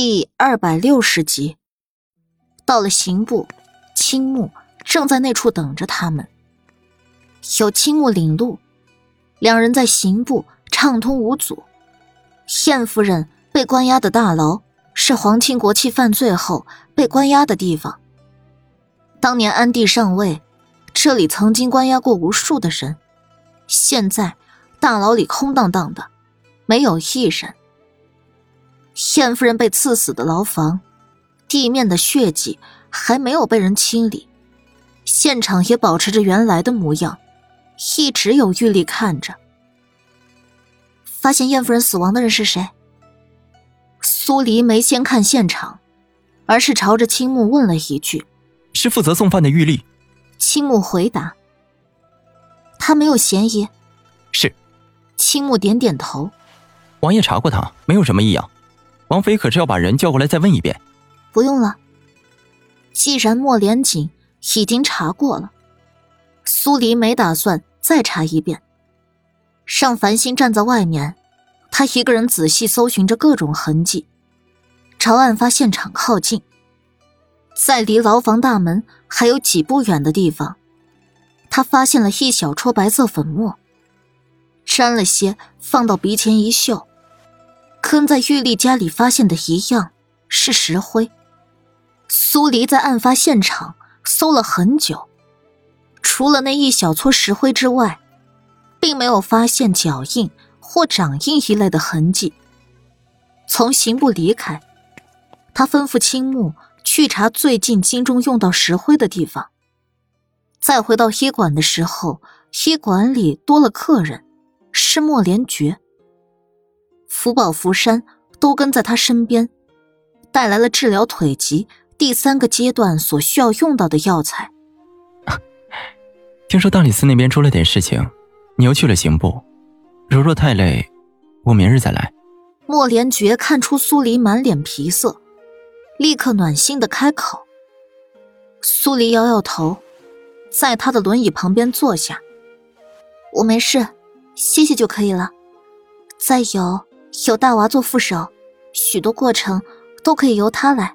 第二百六十集，到了刑部，青木正在那处等着他们。有青木领路，两人在刑部畅通无阻。燕夫人被关押的大牢是皇亲国戚犯罪后被关押的地方。当年安帝上位，这里曾经关押过无数的人，现在大牢里空荡荡的，没有一人。宪夫人被刺死的牢房，地面的血迹还没有被人清理，现场也保持着原来的模样，一直有狱吏看着。发现燕夫人死亡的人是谁？苏黎没先看现场，而是朝着青木问了一句：“是负责送饭的狱吏。”青木回答：“他没有嫌疑。”是。青木点点头。王爷查过他，没有什么异样。王妃可是要把人叫过来再问一遍？不用了。既然莫连锦已经查过了，苏黎没打算再查一遍。尚繁星站在外面，他一个人仔细搜寻着各种痕迹，朝案发现场靠近。在离牢房大门还有几步远的地方，他发现了一小撮白色粉末，沾了些，放到鼻前一嗅。跟在玉丽家里发现的一样，是石灰。苏黎在案发现场搜了很久，除了那一小撮石灰之外，并没有发现脚印或掌印一类的痕迹。从刑部离开，他吩咐青木去查最近京中用到石灰的地方。再回到医馆的时候，医馆里多了客人，是莫连觉。福宝、福山都跟在他身边，带来了治疗腿疾第三个阶段所需要用到的药材。听说大理寺那边出了点事情，你又去了刑部。如若太累，我明日再来。莫连觉看出苏黎满脸皮色，立刻暖心的开口。苏黎摇摇头，在他的轮椅旁边坐下。我没事，歇歇就可以了。再有。有大娃做副手，许多过程都可以由他来。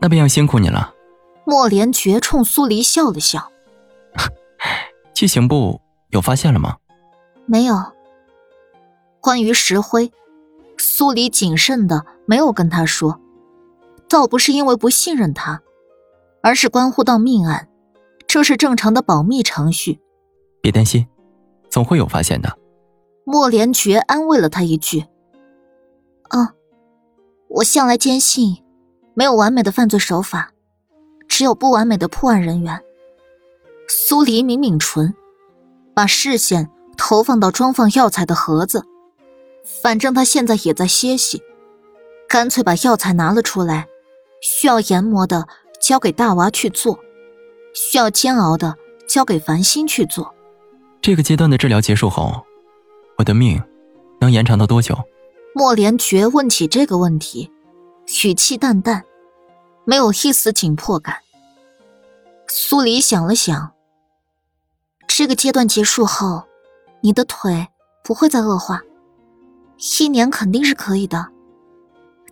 那便要辛苦你了。莫连觉冲苏黎笑了笑。去刑部有发现了吗？没有。关于石灰，苏黎谨慎的没有跟他说，倒不是因为不信任他，而是关乎到命案，这是正常的保密程序。别担心，总会有发现的。莫连觉安慰了他一句。啊，我向来坚信，没有完美的犯罪手法，只有不完美的破案人员。苏黎抿抿唇，把视线投放到装放药材的盒子。反正他现在也在歇息，干脆把药材拿了出来。需要研磨的交给大娃去做，需要煎熬的交给繁星去做。这个阶段的治疗结束后，我的命能延长到多久？莫连觉问起这个问题，语气淡淡，没有一丝紧迫感。苏黎想了想，这个阶段结束后，你的腿不会再恶化，一年肯定是可以的。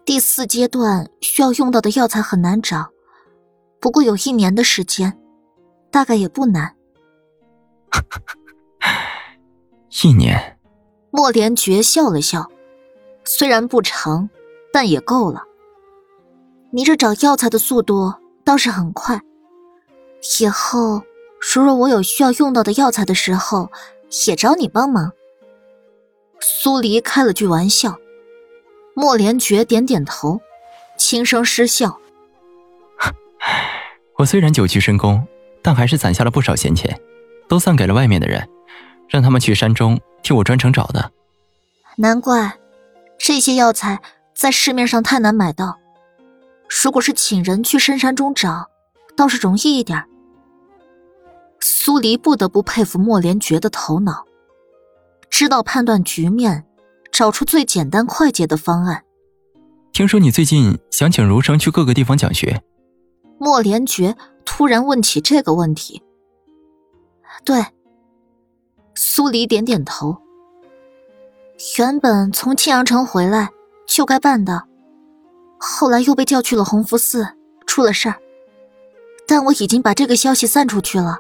第四阶段需要用到的药材很难找，不过有一年的时间，大概也不难。一年，莫连觉笑了笑。虽然不长，但也够了。你这找药材的速度倒是很快。以后如若我有需要用到的药材的时候，也找你帮忙。苏黎开了句玩笑，莫连觉点点头，轻声失笑。我虽然久居深宫，但还是攒下了不少闲钱，都散给了外面的人，让他们去山中替我专程找的。难怪。这些药材在市面上太难买到，如果是请人去深山中找，倒是容易一点。苏黎不得不佩服莫连觉的头脑，知道判断局面，找出最简单快捷的方案。听说你最近想请儒生去各个地方讲学，莫连觉突然问起这个问题。对，苏黎点点头。原本从庆阳城回来就该办的，后来又被叫去了弘福寺，出了事儿。但我已经把这个消息散出去了，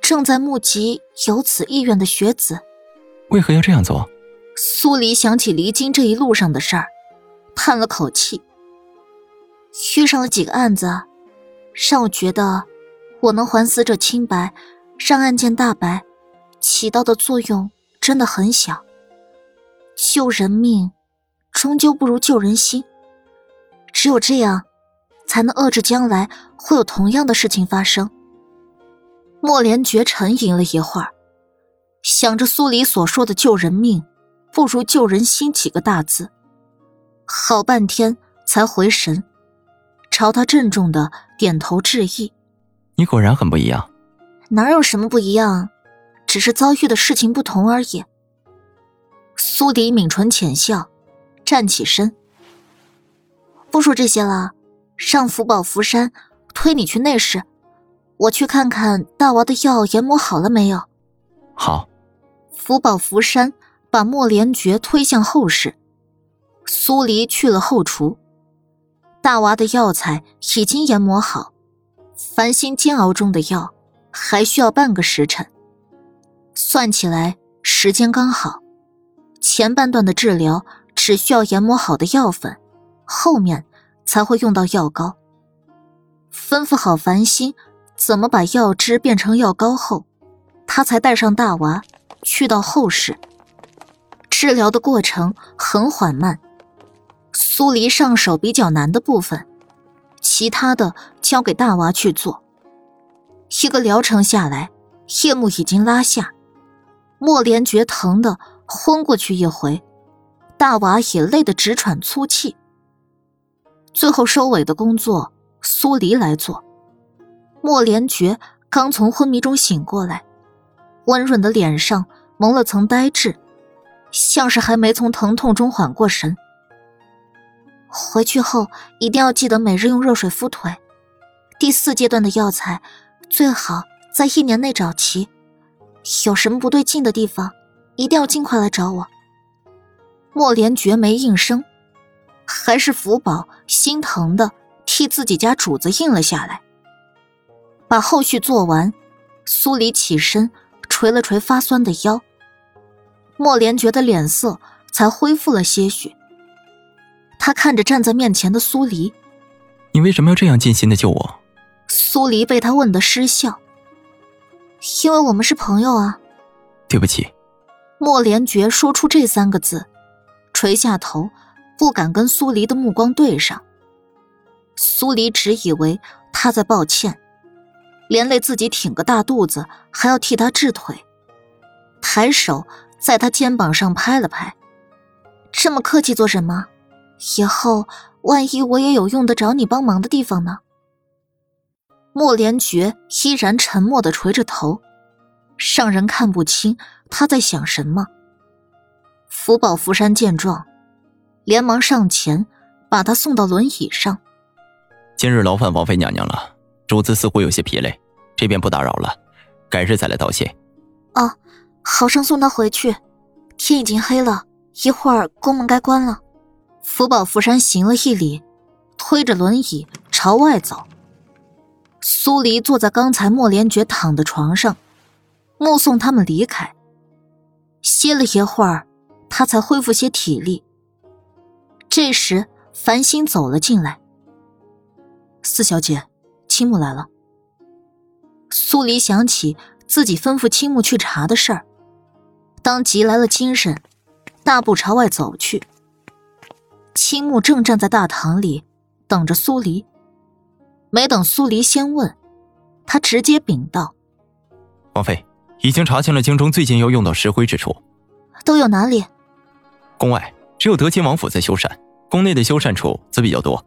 正在募集有此意愿的学子。为何要这样做？苏黎想起离京这一路上的事儿，叹了口气。遇上了几个案子，让我觉得我能还死者清白，让案件大白，起到的作用真的很小。救人命，终究不如救人心。只有这样，才能遏制将来会有同样的事情发生。莫连觉沉吟了一会儿，想着苏黎所说的“救人命，不如救人心”几个大字，好半天才回神。朝他郑重的点头致意。你果然很不一样。哪有什么不一样，只是遭遇的事情不同而已。苏迪抿唇浅笑，站起身。不说这些了，上福宝福山，推你去内室，我去看看大娃的药研磨好了没有。好。福宝福山把莫连觉推向后室，苏黎去了后厨。大娃的药材已经研磨好，繁星煎熬中的药还需要半个时辰。算起来时间刚好，前半段的治疗只需要研磨好的药粉，后面才会用到药膏。吩咐好繁星怎么把药汁变成药膏后，他才带上大娃去到后室。治疗的过程很缓慢。苏黎上手比较难的部分，其他的交给大娃去做。一个疗程下来，夜幕已经拉下，莫连觉疼的昏过去一回，大娃也累得直喘粗气。最后收尾的工作，苏黎来做。莫连觉刚从昏迷中醒过来，温润的脸上蒙了层呆滞，像是还没从疼痛中缓过神。回去后一定要记得每日用热水敷腿。第四阶段的药材最好在一年内找齐。有什么不对劲的地方，一定要尽快来找我。莫连觉没应声，还是福宝心疼的替自己家主子应了下来。把后续做完，苏黎起身捶了捶发酸的腰，莫连觉的脸色才恢复了些许。他看着站在面前的苏黎，你为什么要这样尽心的救我？苏黎被他问得失笑，因为我们是朋友啊。对不起。莫连觉说出这三个字，垂下头，不敢跟苏黎的目光对上。苏黎只以为他在抱歉，连累自己挺个大肚子，还要替他治腿，抬手在他肩膀上拍了拍，这么客气做什么？以后万一我也有用得着你帮忙的地方呢？莫连觉依然沉默的垂着头，让人看不清他在想什么。福宝福山见状，连忙上前把他送到轮椅上。今日劳烦王妃娘娘了，主子似乎有些疲累，这边不打扰了，改日再来道谢。哦，好生送他回去，天已经黑了，一会儿宫门该关了。福宝福山行了一礼，推着轮椅朝外走。苏黎坐在刚才莫连觉躺的床上，目送他们离开。歇了一会儿，他才恢复些体力。这时，繁星走了进来。四小姐，青木来了。苏黎想起自己吩咐青木去查的事儿，当即来了精神，大步朝外走去。青木正站在大堂里等着苏黎，没等苏黎先问，他直接禀道：“王妃已经查清了京中最近要用到石灰之处，都有哪里？宫外只有德亲王府在修缮，宫内的修缮处则比较多，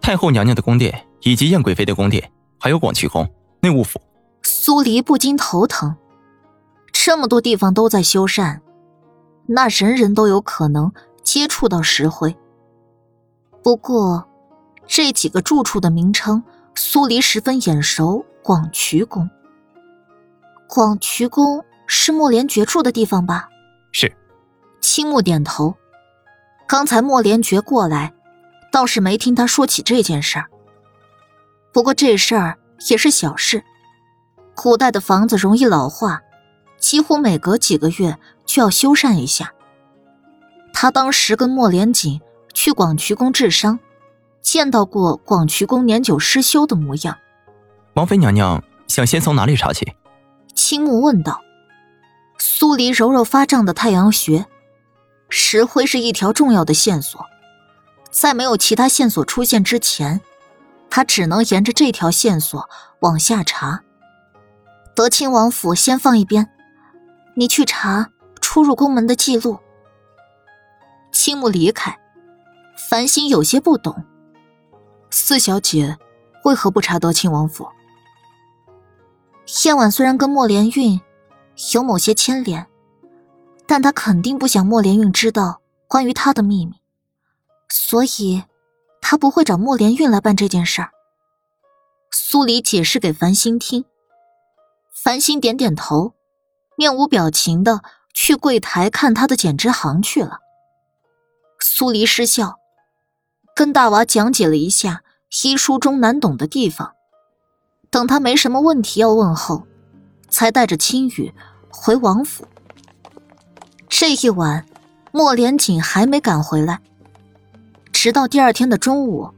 太后娘娘的宫殿以及燕贵妃的宫殿，还有广渠宫、内务府。”苏黎不禁头疼，这么多地方都在修缮，那人人都有可能接触到石灰。不过，这几个住处的名称，苏黎十分眼熟。广渠宫，广渠宫是莫连觉住的地方吧？是。青木点头。刚才莫连觉过来，倒是没听他说起这件事儿。不过这事儿也是小事。古代的房子容易老化，几乎每隔几个月就要修缮一下。他当时跟莫连锦去广渠宫治伤，见到过广渠宫年久失修的模样。王妃娘娘想先从哪里查起？青木问道。苏黎揉揉发胀的太阳穴，石灰是一条重要的线索，在没有其他线索出现之前，他只能沿着这条线索往下查。德亲王府先放一边，你去查出入宫门的记录。青木离开，繁星有些不懂，四小姐为何不查德亲王府？燕婉虽然跟莫连运。有某些牵连，但他肯定不想莫连运知道关于他的秘密，所以，他不会找莫连运来办这件事儿。苏黎解释给繁星听，繁星点点头，面无表情的去柜台看他的剪纸行去了。苏黎失笑，跟大娃讲解了一下医书中难懂的地方，等他没什么问题要问后。才带着青羽回王府。这一晚，莫连锦还没赶回来。直到第二天的中午，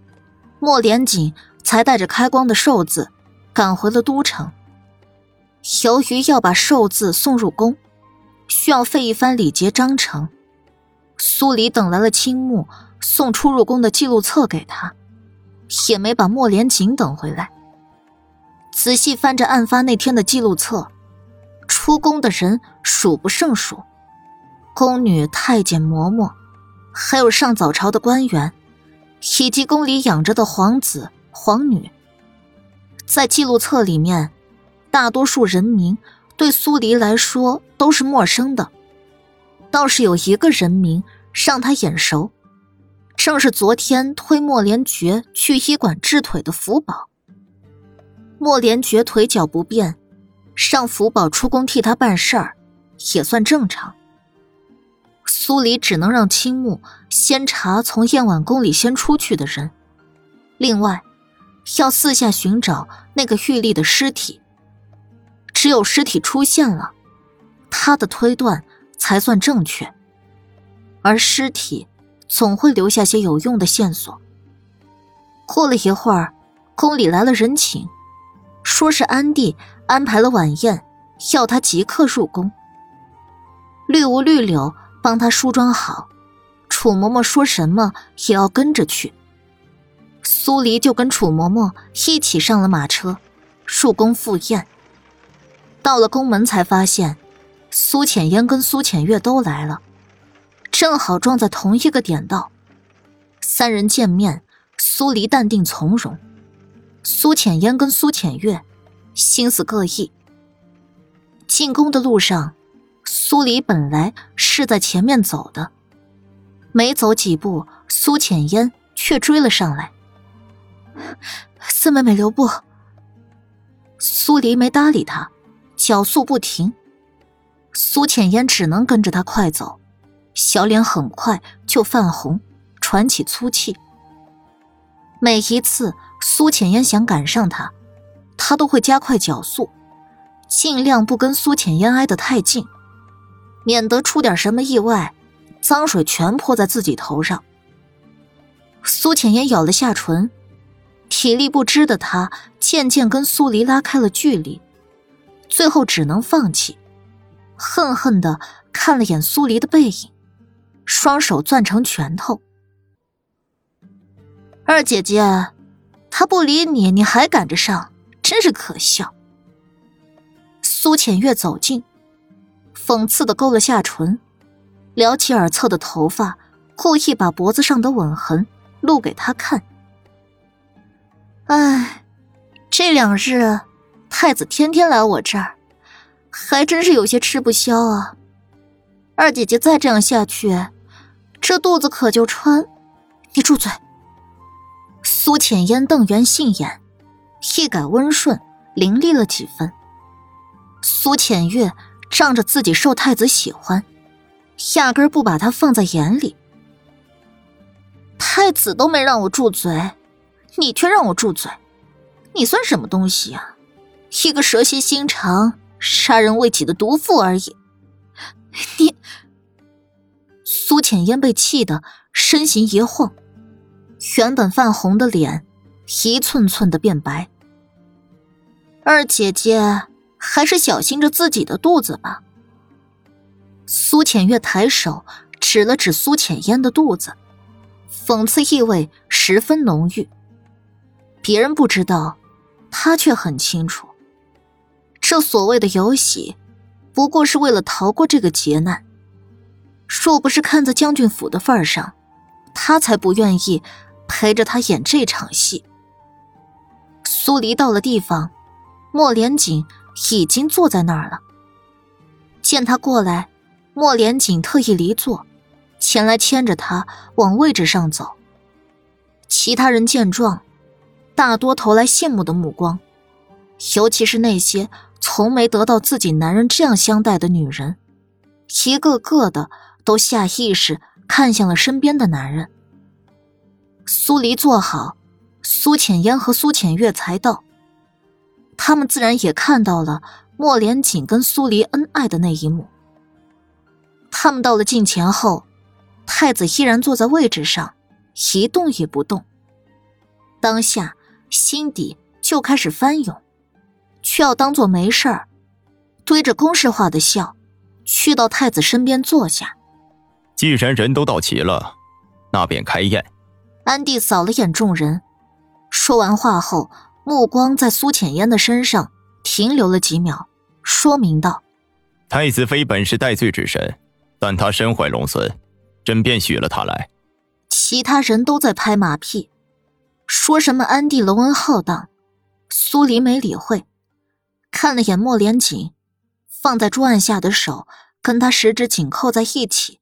莫连锦才带着开光的寿字赶回了都城。由于要把寿字送入宫，需要费一番礼节章程。苏黎等来了青木送出入宫的记录册给他，也没把莫连锦等回来。仔细翻着案发那天的记录册，出宫的人数不胜数，宫女、太监、嬷嬷，还有上早朝的官员，以及宫里养着的皇子、皇女。在记录册里面，大多数人名对苏黎来说都是陌生的，倒是有一个人名让他眼熟，正是昨天推莫连觉去医馆治腿的福宝。莫连觉腿脚不便，让福宝出宫替他办事儿，也算正常。苏黎只能让青木先查从燕婉宫里先出去的人，另外，要四下寻找那个玉丽的尸体。只有尸体出现了，他的推断才算正确。而尸体总会留下些有用的线索。过了一会儿，宫里来了人请。说是安帝安排了晚宴，要他即刻入宫。绿芜绿柳帮他梳妆好，楚嬷嬷说什么也要跟着去。苏黎就跟楚嬷嬷一起上了马车，入宫赴宴。到了宫门才发现，苏浅烟跟苏浅月都来了，正好撞在同一个点道。三人见面，苏黎淡定从容。苏浅烟跟苏浅月心思各异。进宫的路上，苏黎本来是在前面走的，没走几步，苏浅烟却追了上来。四妹妹留步。苏黎没搭理他，脚速不停。苏浅烟只能跟着他快走，小脸很快就泛红，喘起粗气。每一次。苏浅烟想赶上他，他都会加快脚速，尽量不跟苏浅烟挨得太近，免得出点什么意外，脏水全泼在自己头上。苏浅烟咬了下唇，体力不支的他渐渐跟苏黎拉开了距离，最后只能放弃，恨恨的看了眼苏黎的背影，双手攥成拳头。二姐姐。他不理你，你还赶着上，真是可笑。苏浅月走近，讽刺的勾了下唇，撩起耳侧的头发，故意把脖子上的吻痕露给他看。哎，这两日太子天天来我这儿，还真是有些吃不消啊。二姐姐再这样下去，这肚子可就穿……你住嘴！苏浅烟瞪圆杏眼，一改温顺，凌厉了几分。苏浅月仗着自己受太子喜欢，压根不把他放在眼里。太。子都没让我住嘴，你却让我住嘴，你算什么东西啊？一个蛇蝎心肠、杀人未己的毒妇而已。你，苏浅烟被气得身形一晃，原本泛红的脸一寸寸的变白。二姐姐，还是小心着自己的肚子吧。苏浅月抬手指了指苏浅烟的肚子，讽刺意味十分浓郁。别人不知道，他却很清楚。这所谓的游戏，不过是为了逃过这个劫难。若不是看在将军府的份上，他才不愿意陪着他演这场戏。苏黎到了地方，莫连锦已经坐在那儿了。见他过来。莫连锦特意离座，前来牵着他往位置上走。其他人见状，大多投来羡慕的目光，尤其是那些从没得到自己男人这样相待的女人，一个个的都下意识看向了身边的男人。苏黎坐好，苏浅烟和苏浅月才到，他们自然也看到了莫连锦跟苏黎恩爱的那一幕。他们到了近前后，太子依然坐在位置上，一动也不动。当下心底就开始翻涌，却要当做没事儿，堆着公式化的笑，去到太子身边坐下。既然人都到齐了，那便开宴。安帝扫了眼众人，说完话后，目光在苏浅烟的身上停留了几秒，说明道：“太子妃本是戴罪之身。”但她身怀龙孙，朕便许了她来。其他人都在拍马屁，说什么安帝隆恩浩荡。苏黎没理会，看了眼莫连锦，放在桌案下的手跟他十指紧扣在一起，